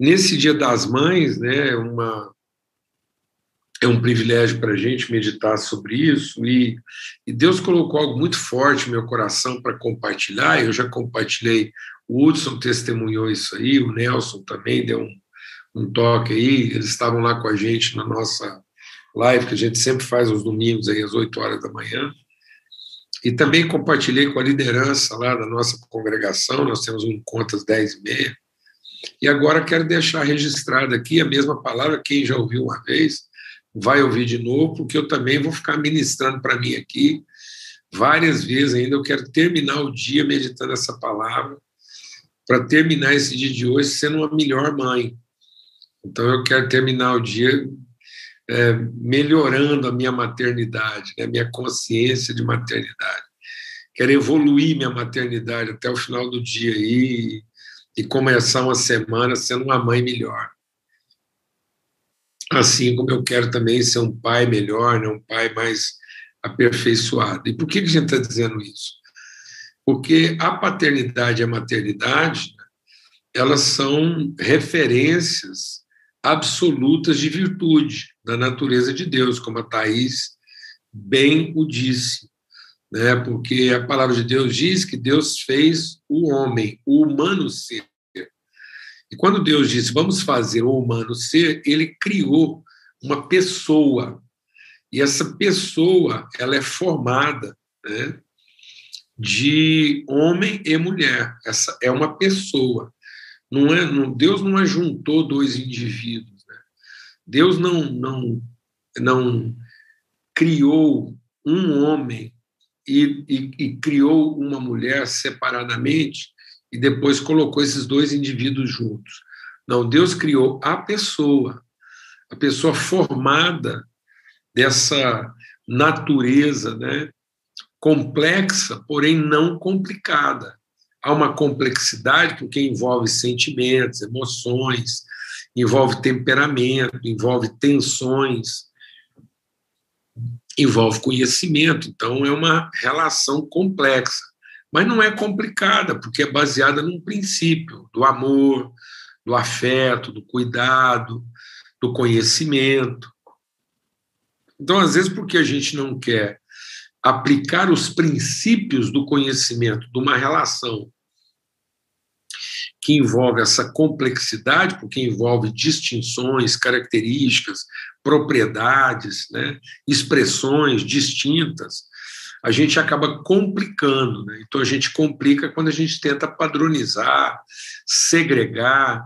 nesse Dia das Mães, né, uma, é um privilégio para a gente meditar sobre isso, e, e, Deus colocou algo muito forte no meu coração para compartilhar. Eu já compartilhei, o Hudson testemunhou isso aí, o Nelson também deu um, um toque aí, eles estavam lá com a gente na nossa live, que a gente sempre faz aos domingos, aí, às 8 horas da manhã. E também compartilhei com a liderança lá da nossa congregação, nós temos um encontro às 10 e meia. E agora quero deixar registrado aqui a mesma palavra, quem já ouviu uma vez, vai ouvir de novo, porque eu também vou ficar ministrando para mim aqui várias vezes ainda. Eu quero terminar o dia meditando essa palavra, para terminar esse dia de hoje sendo uma melhor mãe. Então, eu quero terminar o dia é, melhorando a minha maternidade, né, minha consciência de maternidade. Quero evoluir minha maternidade até o final do dia aí e começar uma semana sendo uma mãe melhor. Assim como eu quero também ser um pai melhor, né, um pai mais aperfeiçoado. E por que a gente está dizendo isso? Porque a paternidade e a maternidade, elas são referências absolutas de virtude da natureza de Deus, como a Thais bem o disse. Né? Porque a palavra de Deus diz que Deus fez o homem, o humano ser. E quando Deus disse, vamos fazer o humano ser, ele criou uma pessoa. E essa pessoa, ela é formada né, de homem e mulher. Essa é uma pessoa. Não é, não, Deus não ajuntou dois indivíduos. Né? Deus não, não, não criou um homem e, e, e, criou uma mulher separadamente e depois colocou esses dois indivíduos juntos. Não, Deus criou a pessoa, a pessoa formada dessa natureza, né, complexa, porém não complicada há uma complexidade porque envolve sentimentos, emoções, envolve temperamento, envolve tensões, envolve conhecimento. Então, é uma relação complexa. Mas não é complicada, porque é baseada num princípio do amor, do afeto, do cuidado, do conhecimento. Então, às vezes, porque a gente não quer aplicar os princípios do conhecimento de uma relação que envolve essa complexidade, porque envolve distinções, características, propriedades, né, expressões distintas, a gente acaba complicando. Né? Então, a gente complica quando a gente tenta padronizar, segregar,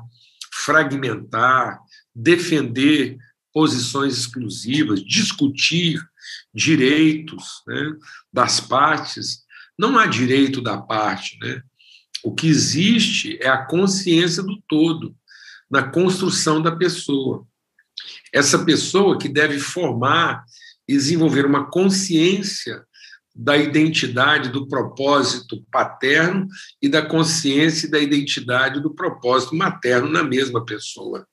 fragmentar, defender posições exclusivas, discutir direitos né, das partes. Não há direito da parte, né? O que existe é a consciência do todo na construção da pessoa. Essa pessoa que deve formar e desenvolver uma consciência da identidade do propósito paterno e da consciência e da identidade do propósito materno na mesma pessoa.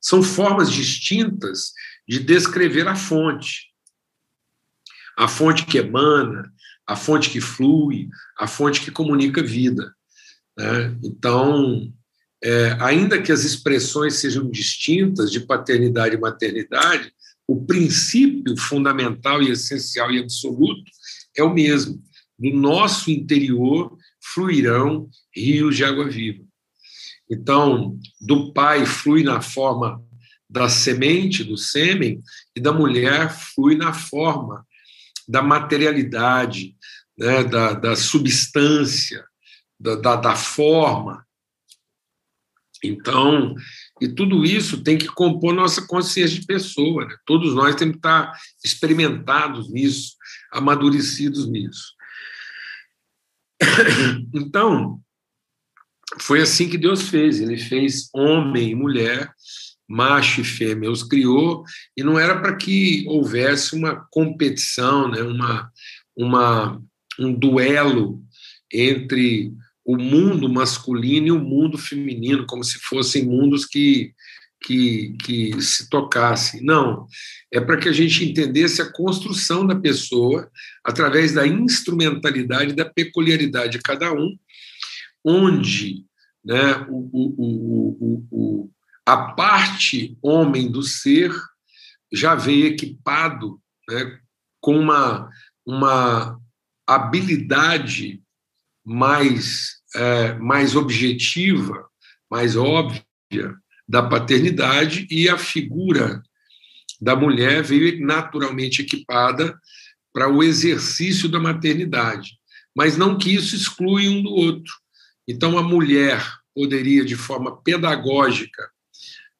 São formas distintas de descrever a fonte a fonte que emana, a fonte que flui, a fonte que comunica vida. Né? Então, é, ainda que as expressões sejam distintas de paternidade e maternidade, o princípio fundamental e essencial e absoluto é o mesmo. Do nosso interior fluirão rios de água viva. Então, do pai flui na forma da semente, do sêmen, e da mulher flui na forma da materialidade, né, da, da substância, da, da, da forma. Então, e tudo isso tem que compor nossa consciência de pessoa. Né? Todos nós temos que estar experimentados nisso, amadurecidos nisso. Então, foi assim que Deus fez. Ele fez homem e mulher macho e fêmea, os criou, e não era para que houvesse uma competição, né, uma, uma, um duelo entre o mundo masculino e o mundo feminino, como se fossem mundos que, que, que se tocassem. Não, é para que a gente entendesse a construção da pessoa através da instrumentalidade, da peculiaridade de cada um, onde né, o, o, o, a parte homem do ser já veio equipado né, com uma, uma habilidade mais, é, mais objetiva, mais óbvia da paternidade, e a figura da mulher veio naturalmente equipada para o exercício da maternidade, mas não que isso exclui um do outro. Então, a mulher poderia, de forma pedagógica,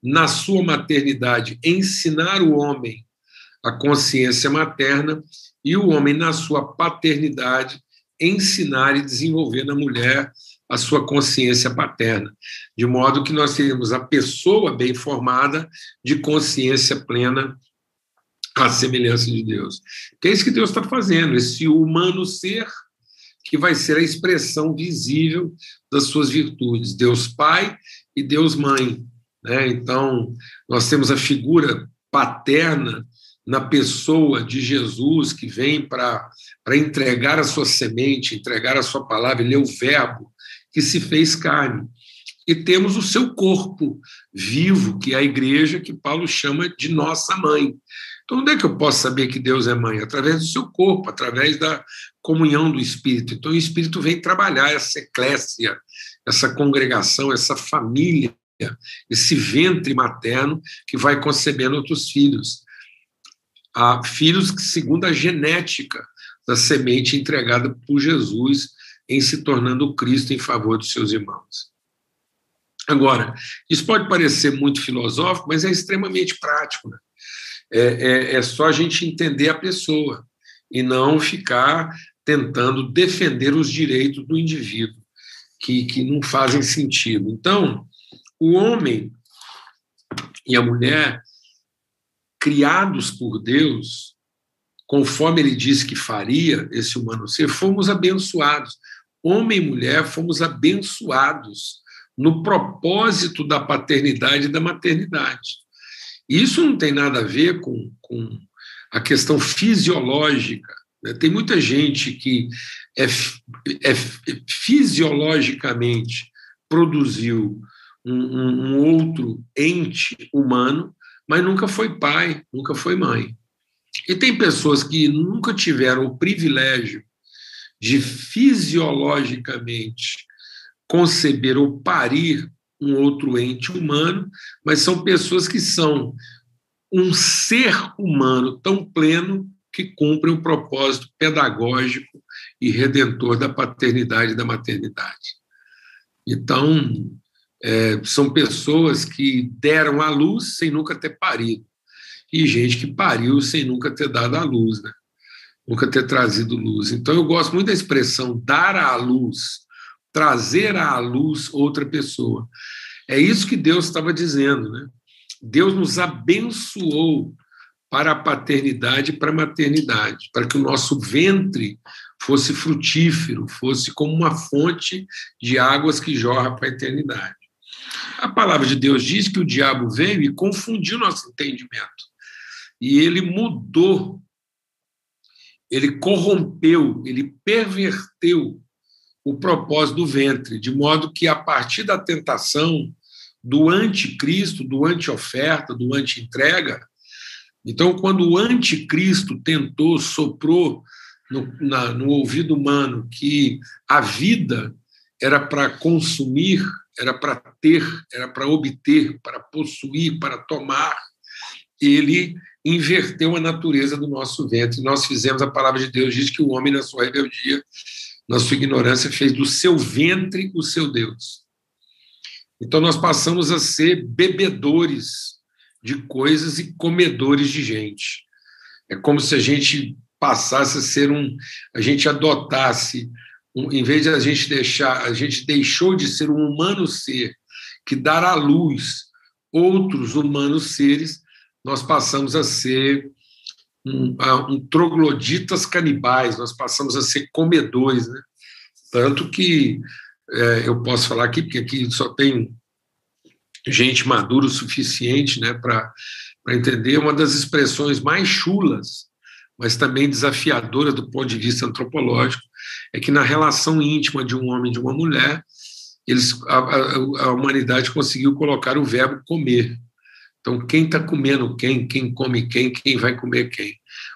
na sua maternidade, ensinar o homem a consciência materna e o homem, na sua paternidade, ensinar e desenvolver na mulher a sua consciência paterna, de modo que nós teremos a pessoa bem formada de consciência plena à semelhança de Deus. Que é isso que Deus está fazendo, esse humano ser que vai ser a expressão visível das suas virtudes, Deus Pai e Deus Mãe. Né? Então, nós temos a figura paterna na pessoa de Jesus, que vem para entregar a sua semente, entregar a sua palavra, ele é o Verbo que se fez carne. E temos o seu corpo vivo, que é a igreja, que Paulo chama de nossa mãe. Então, onde é que eu posso saber que Deus é mãe? Através do seu corpo, através da comunhão do Espírito. Então, o Espírito vem trabalhar essa eclésia, essa congregação, essa família, esse ventre materno que vai concebendo outros filhos a filhos segundo a genética da semente entregada por Jesus em se tornando Cristo em favor dos seus irmãos. Agora, isso pode parecer muito filosófico, mas é extremamente prático. Né? É, é, é só a gente entender a pessoa e não ficar tentando defender os direitos do indivíduo, que, que não fazem sentido. Então, o homem e a mulher criados por Deus, conforme ele disse que faria esse humano ser, fomos abençoados. Homem e mulher fomos abençoados no propósito da paternidade e da maternidade. Isso não tem nada a ver com, com a questão fisiológica. Né? Tem muita gente que é, é fisiologicamente produziu um, um, um outro ente humano mas nunca foi pai, nunca foi mãe. E tem pessoas que nunca tiveram o privilégio de fisiologicamente conceber ou parir um outro ente humano, mas são pessoas que são um ser humano tão pleno que cumprem o propósito pedagógico e redentor da paternidade e da maternidade. Então, é, são pessoas que deram à luz sem nunca ter parido, e gente que pariu sem nunca ter dado à luz, né? nunca ter trazido luz. Então, eu gosto muito da expressão dar à luz, trazer à luz outra pessoa. É isso que Deus estava dizendo. Né? Deus nos abençoou para a paternidade e para a maternidade, para que o nosso ventre fosse frutífero, fosse como uma fonte de águas que jorra para a eternidade. A palavra de Deus diz que o diabo veio e confundiu nosso entendimento. E ele mudou, ele corrompeu, ele perverteu o propósito do ventre, de modo que a partir da tentação do anticristo, do anti-oferta, do anti-entrega, então, quando o anticristo tentou, soprou no, na, no ouvido humano que a vida era para consumir era para ter, era para obter, para possuir, para tomar. Ele inverteu a natureza do nosso ventre. Nós fizemos, a palavra de Deus diz que o homem, na sua rebeldia, na sua ignorância, fez do seu ventre o seu Deus. Então nós passamos a ser bebedores de coisas e comedores de gente. É como se a gente passasse a ser um, a gente adotasse em vez de a gente deixar, a gente deixou de ser um humano ser que dar à luz outros humanos seres, nós passamos a ser um, um trogloditas canibais, nós passamos a ser comedores, né? Tanto que é, eu posso falar aqui, porque aqui só tem gente madura o suficiente né, para entender uma das expressões mais chulas, mas também desafiadoras do ponto de vista antropológico, é que na relação íntima de um homem e de uma mulher eles, a, a, a humanidade conseguiu colocar o verbo comer. Então, quem está comendo quem, quem come quem, quem vai comer quem.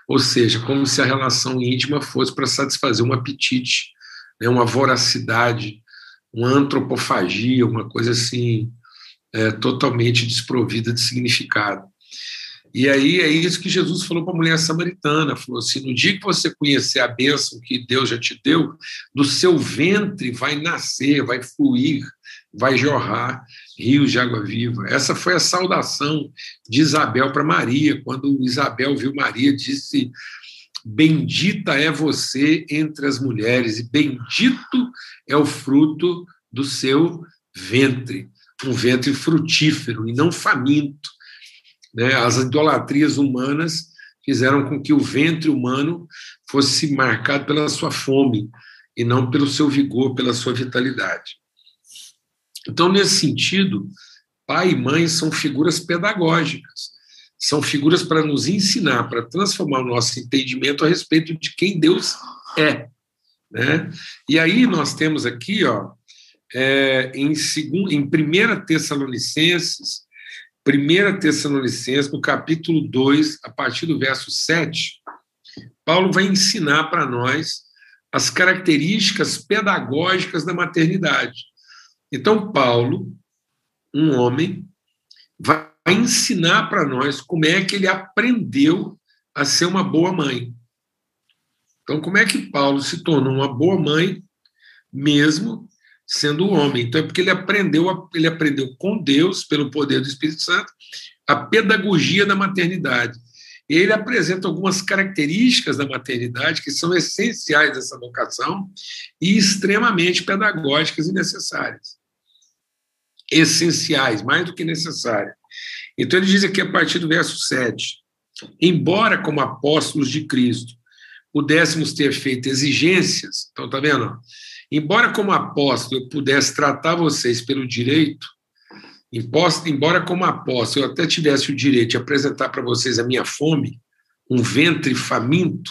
Ou seja, como se a relação íntima fosse para satisfazer um apetite, né, uma voracidade, uma antropofagia, uma coisa assim, é, totalmente desprovida de significado. E aí é isso que Jesus falou para a mulher samaritana: falou assim, no dia que você conhecer a bênção que Deus já te deu, do seu ventre vai nascer, vai fluir, vai jorrar rios de água viva. Essa foi a saudação de Isabel para Maria. Quando Isabel viu Maria, disse: Bendita é você entre as mulheres, e bendito é o fruto do seu ventre. Um ventre frutífero e não faminto. Né? As idolatrias humanas fizeram com que o ventre humano fosse marcado pela sua fome e não pelo seu vigor, pela sua vitalidade. Então, nesse sentido, pai e mãe são figuras pedagógicas, são figuras para nos ensinar, para transformar o nosso entendimento a respeito de quem Deus é. Né? E aí nós temos aqui, ó, é, em, segundo, em 1 Tessalonicenses, 1 Tessalonicenses, no capítulo 2, a partir do verso 7, Paulo vai ensinar para nós as características pedagógicas da maternidade. Então, Paulo, um homem, vai ensinar para nós como é que ele aprendeu a ser uma boa mãe. Então, como é que Paulo se tornou uma boa mãe, mesmo sendo homem? Então, é porque ele aprendeu, ele aprendeu com Deus, pelo poder do Espírito Santo, a pedagogia da maternidade. Ele apresenta algumas características da maternidade que são essenciais dessa vocação e extremamente pedagógicas e necessárias essenciais, mais do que necessárias. Então ele diz aqui a partir do verso 7: embora como apóstolos de Cristo pudéssemos ter feito exigências, então tá vendo? Embora como apóstolo eu pudesse tratar vocês pelo direito, embora como apóstolo eu até tivesse o direito de apresentar para vocês a minha fome, um ventre faminto,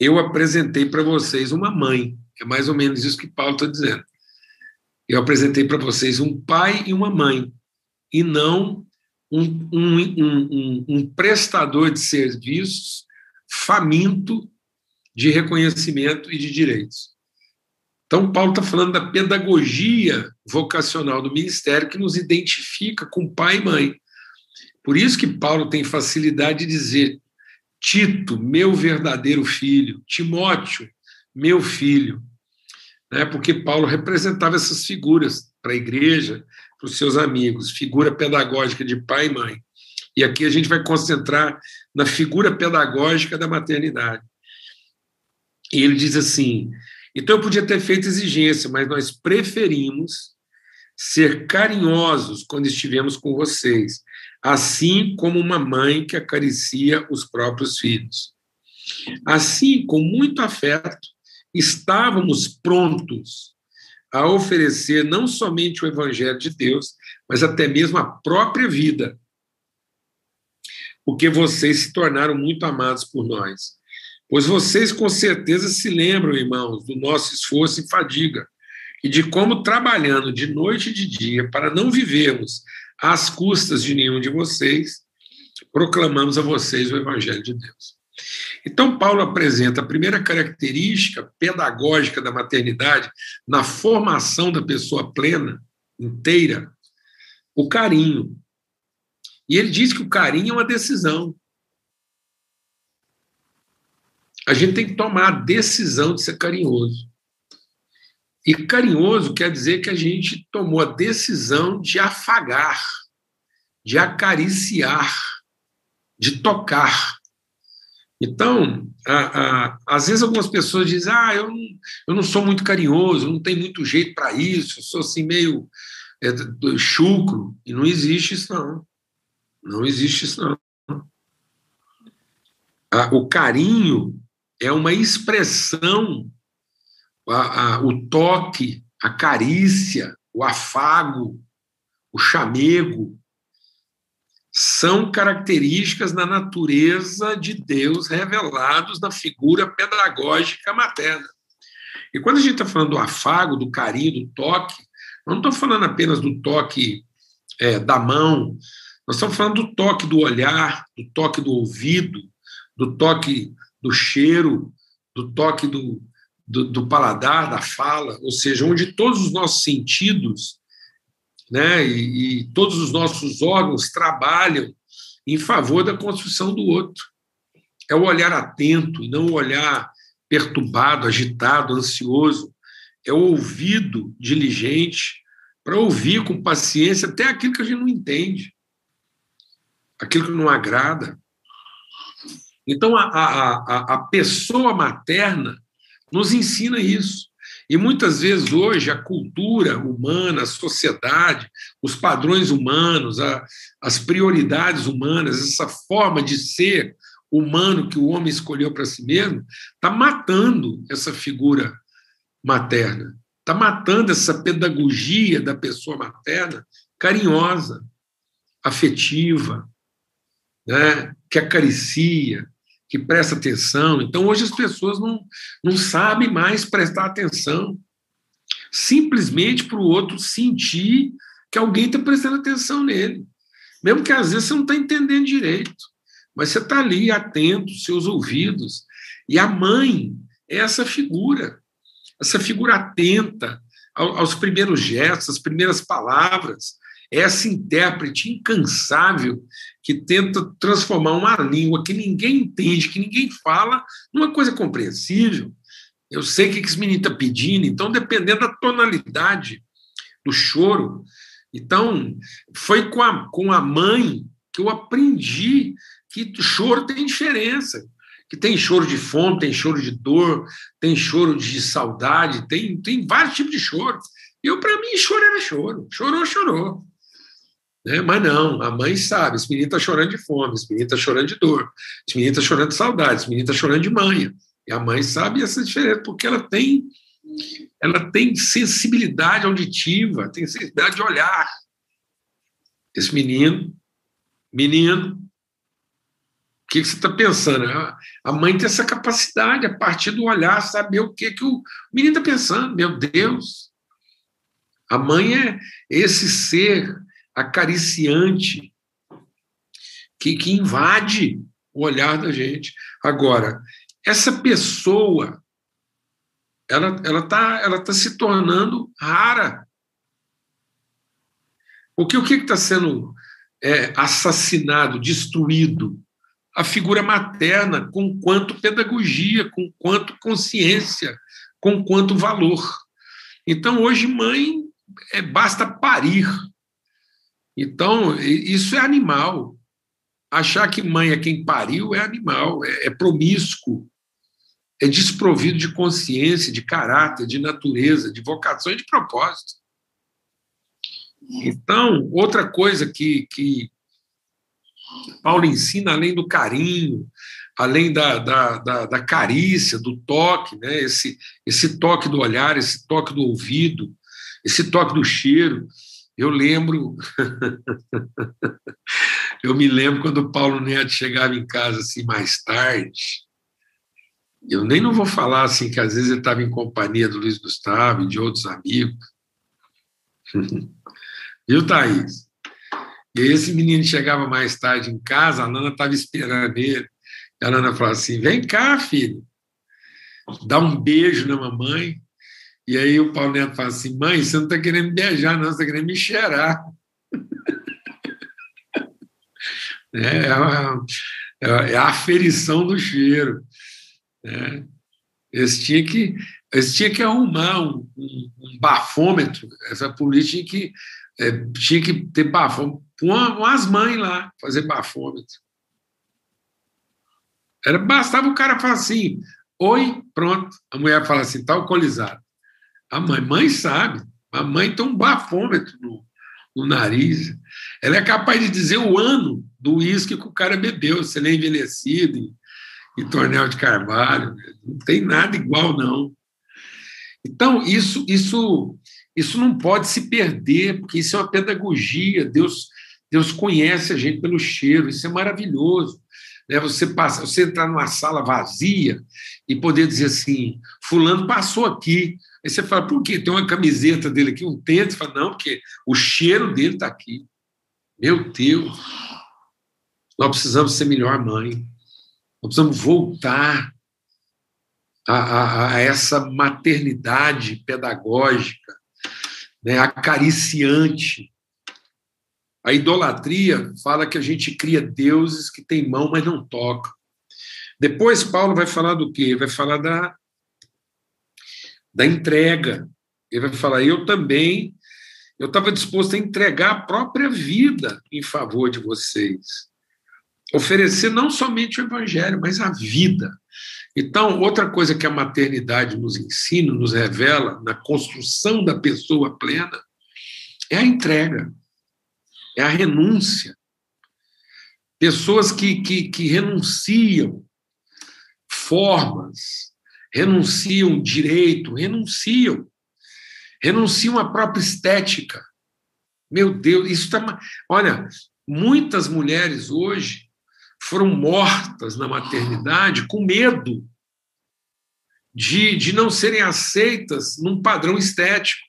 eu apresentei para vocês uma mãe. É mais ou menos isso que Paulo está dizendo eu apresentei para vocês um pai e uma mãe, e não um, um, um, um, prestador de serviços faminto de reconhecimento e de direitos. Então, Paulo está falando da pedagogia vocacional do ministério que nos identifica com pai e mãe. Por isso que Paulo tem facilidade de dizer Tito, meu verdadeiro filho, Timóteo, meu filho né, porque Paulo representava essas figuras para a igreja, para os seus amigos, figura pedagógica de pai e mãe. E aqui a gente vai concentrar na figura pedagógica da maternidade. E ele diz assim: então eu podia ter feito exigência, mas nós preferimos ser carinhosos quando estivemos com vocês, assim como uma mãe que acaricia os próprios filhos. Assim, com muito afeto, estávamos prontos a oferecer não somente o Evangelho de Deus, mas até mesmo a própria vida, porque vocês se tornaram muito amados por nós. Pois vocês com certeza se lembram, irmãos, do nosso esforço e fadiga, e de como trabalhando de noite e de dia para não vivermos às custas de nenhum de vocês, proclamamos a vocês o Evangelho de Deus. Então, Paulo apresenta a primeira característica pedagógica da maternidade na formação da pessoa plena, inteira, o carinho. E ele diz que o carinho é uma decisão. A gente tem que tomar a decisão de ser carinhoso. E carinhoso quer dizer que a gente tomou a decisão de afagar, de acariciar, de tocar. Então, a, a, às vezes algumas pessoas dizem: ah, eu não, eu não sou muito carinhoso, não tenho muito jeito para isso, sou assim meio é, chucro. E não existe isso, não. Não existe isso, não. o carinho é uma expressão, o toque, a carícia, o afago, o chamego, são características da natureza de Deus revelados na figura pedagógica materna. E quando a gente está falando do afago, do carinho, do toque, não estou falando apenas do toque é, da mão, nós estamos falando do toque do olhar, do toque do ouvido, do toque do cheiro, do toque do, do, do paladar, da fala, ou seja, onde todos os nossos sentidos né, e, e todos os nossos órgãos trabalham em favor da construção do outro. É o olhar atento e não o olhar perturbado, agitado, ansioso. É o ouvido diligente para ouvir com paciência até aquilo que a gente não entende, aquilo que não agrada. Então, a, a, a, pessoa materna nos ensina isso. E muitas vezes hoje a cultura humana, a sociedade, os padrões humanos, a, as prioridades humanas, essa forma de ser humano que o homem escolheu para si mesmo, está matando essa figura materna, está matando essa pedagogia da pessoa materna carinhosa, afetiva, né, que acaricia, que presta atenção. Então, hoje as pessoas não, não sabem mais prestar atenção, simplesmente para o outro sentir que alguém está prestando atenção nele. Mesmo que às vezes você não está entendendo direito, mas você está ali atento, seus ouvidos. E a mãe é essa figura, essa figura atenta aos primeiros gestos, às primeiras palavras, essa intérprete incansável que tenta transformar uma língua que ninguém entende, que ninguém fala, numa coisa compreensível. Eu sei o que esse menino está pedindo, então, dependendo da tonalidade do choro. Então, foi com a, com a mãe que eu aprendi que choro tem diferença. Que tem choro de fome, tem choro de dor, tem choro de saudade, tem, tem vários tipos de choro. Eu, para mim, choro era choro. Chorou, chorou. Né? Mas não, a mãe sabe, esse menino está chorando de fome, esse menino está chorando de dor, esse menino está chorando de saudade, esse menino está chorando de manha. E a mãe sabe essa diferença, porque ela tem, ela tem sensibilidade auditiva, tem sensibilidade de olhar. Esse menino, menino, o que, você está pensando? A mãe tem essa capacidade, a partir do olhar, saber o que, que o menino está pensando. Meu Deus! A mãe é esse ser acariciante, que, que invade o olhar da gente. Agora, essa pessoa, ela ela está ela tá se tornando rara. Porque o que está sendo é, assassinado, destruído? A figura materna, com quanto pedagogia, com quanto consciência, com quanto valor. Então, hoje, mãe, é, basta parir então, isso é animal. Achar que mãe é quem pariu é animal, é, é promíscuo, é desprovido de consciência, de caráter, de natureza, de vocação e de propósito. Então, outra coisa que, que Paulo ensina, além do carinho, além da, da, da, da, carícia, do toque, né? esse, esse toque do olhar, esse toque do ouvido, esse toque do cheiro, eu lembro, eu me lembro quando o Paulo Neto chegava em casa assim mais tarde. Eu nem não vou falar assim que às vezes ele estava em companhia do Luiz Gustavo e de outros amigos. Viu, Thaís? E esse menino chegava mais tarde em casa, a Nana estava esperando ele. E a Nana falou assim: vem cá, filho, dá um beijo na mamãe. E aí o Paulo Neto fala assim: mãe, você não está querendo beijar, não, você está querendo me cheirar. É, é, é, é, a aferição do cheiro. Né? Eles, tinham que, eles tinham que arrumar um, um, um bafômetro, essa polícia tinha que, é, tinha que ter bafômetro, pôr umas mães lá, fazer bafômetro. Era, bastava o cara falar assim, oi, pronto. A mulher fala assim, está alcoolizado. A mãe, mãe sabe. A mãe tem um bafômetro no, no nariz. Ela é capaz de dizer o ano do uísque que o cara bebeu, se ele é envelhecido em, em Tornel de Carvalho. Não tem nada igual, não. Então, isso, isso, isso não pode se perder, porque isso é uma pedagogia. Deus, Deus conhece a gente pelo cheiro, isso é maravilhoso. Né? Você, passa, você entrar numa sala vazia e poder dizer assim: Fulano passou aqui, Aí você fala, por quê? Tem uma camiseta dele aqui, um tênis? Você fala, não, porque o cheiro dele está aqui. Meu Deus, nós precisamos ser melhor mãe. Nós precisamos voltar a, a, a essa maternidade pedagógica, né, acariciante. A idolatria fala que a gente cria deuses que têm mão, mas não tocam. Depois, Paulo vai falar do quê? Vai falar da, da entrega. Ele vai falar: eu também, eu estava disposto a entregar a própria vida em favor de vocês. Oferecer não somente o evangelho, mas a vida. Então, outra coisa que a maternidade nos ensina, nos revela na construção da pessoa plena, é a entrega, é a renúncia. Pessoas que, que, que renunciam formas, renunciam direito, renunciam, renunciam à própria estética. Meu Deus, isso está. Olha, muitas mulheres hoje foram mortas na maternidade com medo de, de não serem aceitas num padrão estético.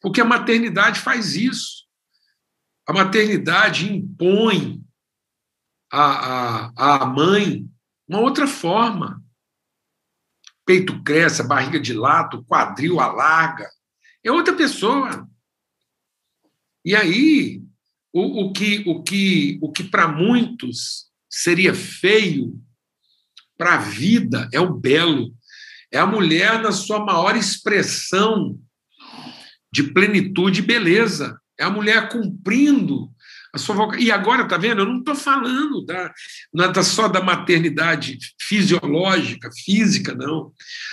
Porque a maternidade faz isso. A maternidade impõe à, à, à mãe uma outra forma. Peito cresce, barriga dilata, quadril alarga. É outra pessoa. E aí, o, o que, o que, o que para muitos seria feio para a vida é o belo. É a mulher na sua maior expressão de plenitude e beleza. É a mulher cumprindo a sua vocação. E agora, tá vendo? Eu não estou falando da, da, só da maternidade fisiológica, física, não.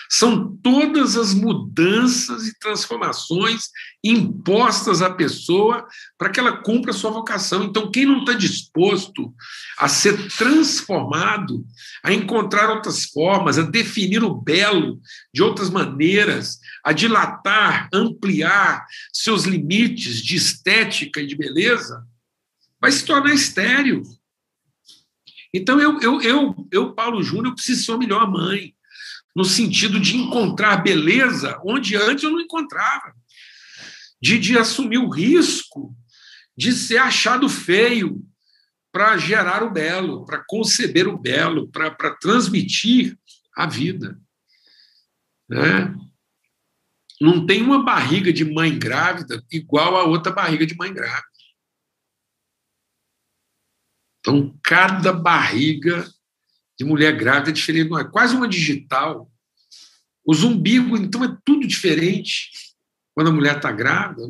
São todas as mudanças e transformações impostas à pessoa para que ela cumpra a sua vocação. Então, quem não está disposto a ser transformado, a encontrar outras formas, a definir o belo de outras maneiras, a dilatar, ampliar seus limites de estética e de beleza, vai se tornar estéreo. Então, eu, eu, eu, eu Paulo Júnior, preciso ser uma melhor mãe, no sentido de encontrar beleza onde antes eu não encontrava, de, de assumir o risco de ser achado feio para gerar o belo, para conceber o belo, para transmitir a vida. Né? Não tem uma barriga de mãe grávida igual a outra barriga de mãe grávida. Então, cada barriga de mulher grávida é diferente, é quase uma digital. Os umbigos, então, é tudo diferente. Quando a mulher está grávida,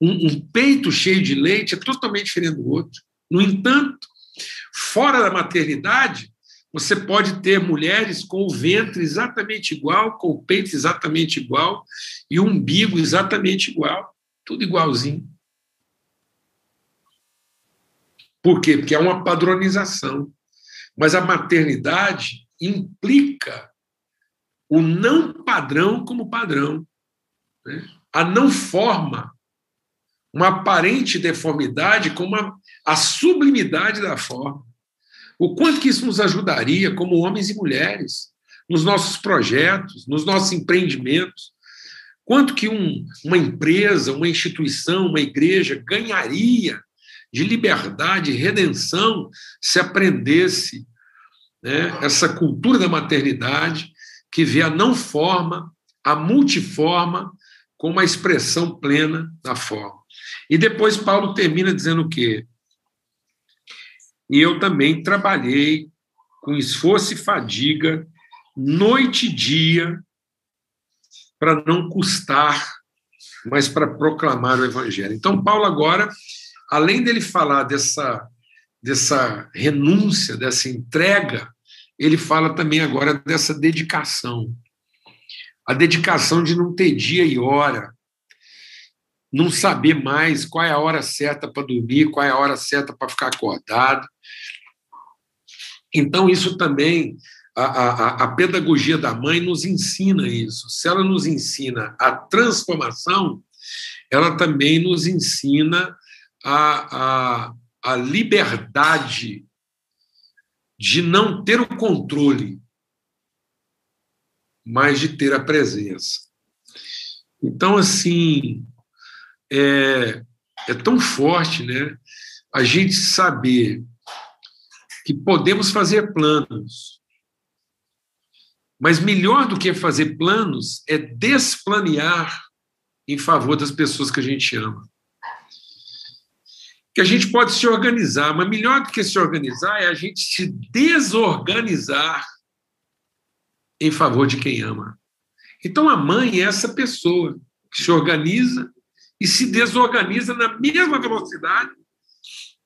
um, um peito cheio de leite é totalmente diferente do outro. No entanto, fora da maternidade, você pode ter mulheres com o ventre exatamente igual, com o peito exatamente igual e o umbigo exatamente igual, tudo igualzinho. Por quê? Porque é uma padronização. Mas a maternidade implica o não padrão como padrão. Né? A não forma uma aparente deformidade como a, a sublimidade da forma. O quanto que isso nos ajudaria, como homens e mulheres, nos nossos projetos, nos nossos empreendimentos. Quanto que um, uma empresa, uma instituição, uma igreja ganharia de liberdade redenção se aprendesse né, essa cultura da maternidade que vê a não forma, a multiforma, como a expressão plena da forma. E depois Paulo termina dizendo o quê? E eu também trabalhei com esforço e fadiga, noite e dia, para não custar, mas para proclamar o Evangelho. Então, Paulo agora além dele falar dessa, dessa renúncia, dessa entrega, ele fala também agora dessa dedicação. A dedicação de não ter dia e hora, não saber mais qual é a hora certa para dormir, qual é a hora certa para ficar acordado. Então, isso também, a, a, a, pedagogia da mãe nos ensina isso. Se ela nos ensina a transformação, ela também nos ensina a, a, a liberdade de não ter o controle, mas de ter a presença. Então, assim, é, é tão forte, né? A gente saber que podemos fazer planos, mas melhor do que fazer planos é desplanear em favor das pessoas que a gente ama. Que a gente pode se organizar, mas melhor do que se organizar é a gente se desorganizar em favor de quem ama. Então a mãe é essa pessoa que se organiza e se desorganiza na mesma velocidade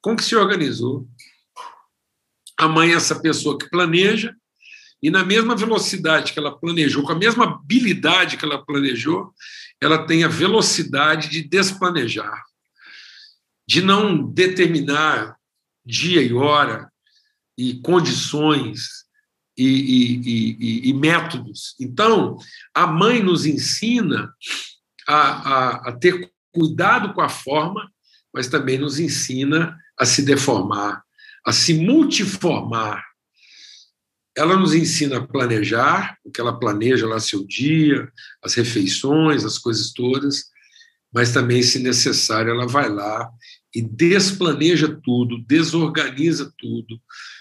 com que se organizou. A mãe é essa pessoa que planeja e na mesma velocidade que ela planejou, com a mesma habilidade que ela planejou, ela tem a velocidade de desplanejar, de não determinar dia e hora e condições e, e, e, e métodos. Então, a mãe nos ensina a, a, a ter cuidado com a forma, mas também nos ensina a se deformar, a se multiformar. Ela nos ensina a planejar, o que ela planeja lá seu dia, as refeições, as coisas todas, mas também, se necessário, ela vai lá e desplaneja tudo, desorganiza tudo,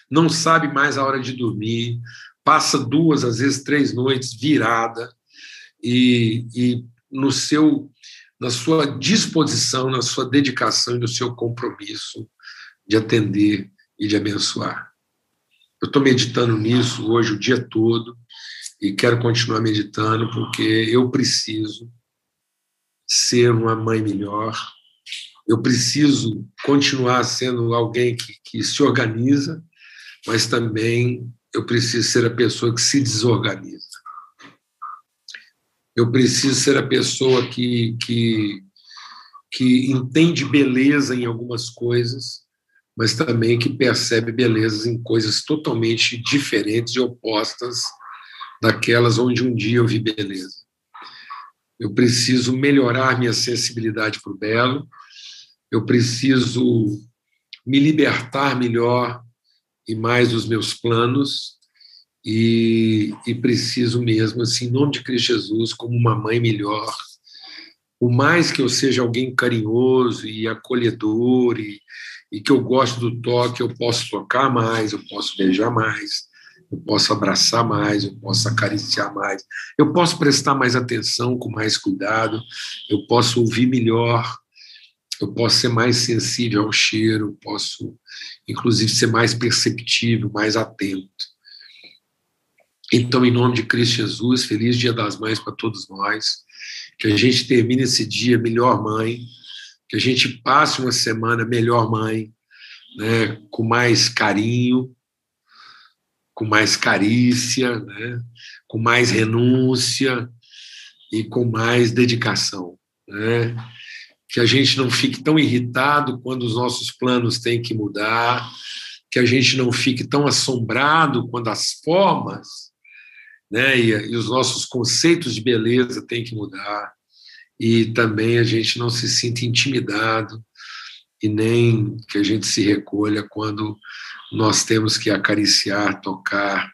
não sabe mais a hora de dormir, passa duas, às vezes três noites virada, e, e no seu na sua disposição, na sua dedicação e no seu compromisso de atender e de abençoar. Eu estou meditando nisso hoje o dia todo e quero continuar meditando porque eu preciso ser uma mãe melhor, eu preciso continuar sendo alguém que, que se organiza, mas também eu preciso ser a pessoa que se desorganiza eu preciso ser a pessoa que, que, que entende beleza em algumas coisas, mas também que percebe belezas em coisas totalmente diferentes e opostas daquelas onde um dia eu vi beleza. Eu preciso melhorar minha sensibilidade para o belo, eu preciso me libertar melhor e mais dos meus planos, e, e preciso mesmo, assim, em nome de Cristo Jesus, como uma mãe melhor, por mais que eu seja alguém carinhoso e acolhedor e, e que eu gosto do toque, eu posso tocar mais, eu posso beijar mais, eu posso abraçar mais, eu posso acariciar mais, eu posso prestar mais atenção, com mais cuidado, eu posso ouvir melhor, eu posso ser mais sensível ao cheiro, posso, inclusive, ser mais perceptível, mais atento. Então, em nome de Cristo Jesus, feliz Dia das Mães para todos nós. Que a gente termine esse dia melhor mãe, que a gente passe uma semana melhor mãe, né, com mais carinho, com mais carícia, né, com mais renúncia e com mais dedicação. Né? Que a gente não fique tão irritado quando os nossos planos têm que mudar, que a gente não fique tão assombrado quando as formas né? E, e os nossos conceitos de beleza têm que mudar e também a gente não se sinta intimidado e nem que a gente se recolha quando nós temos que acariciar, tocar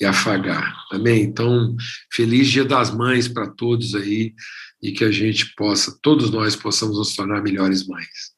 e afagar. Amém? Então, feliz Dia das Mães para todos aí e que a gente possa, todos nós possamos nos tornar melhores mães.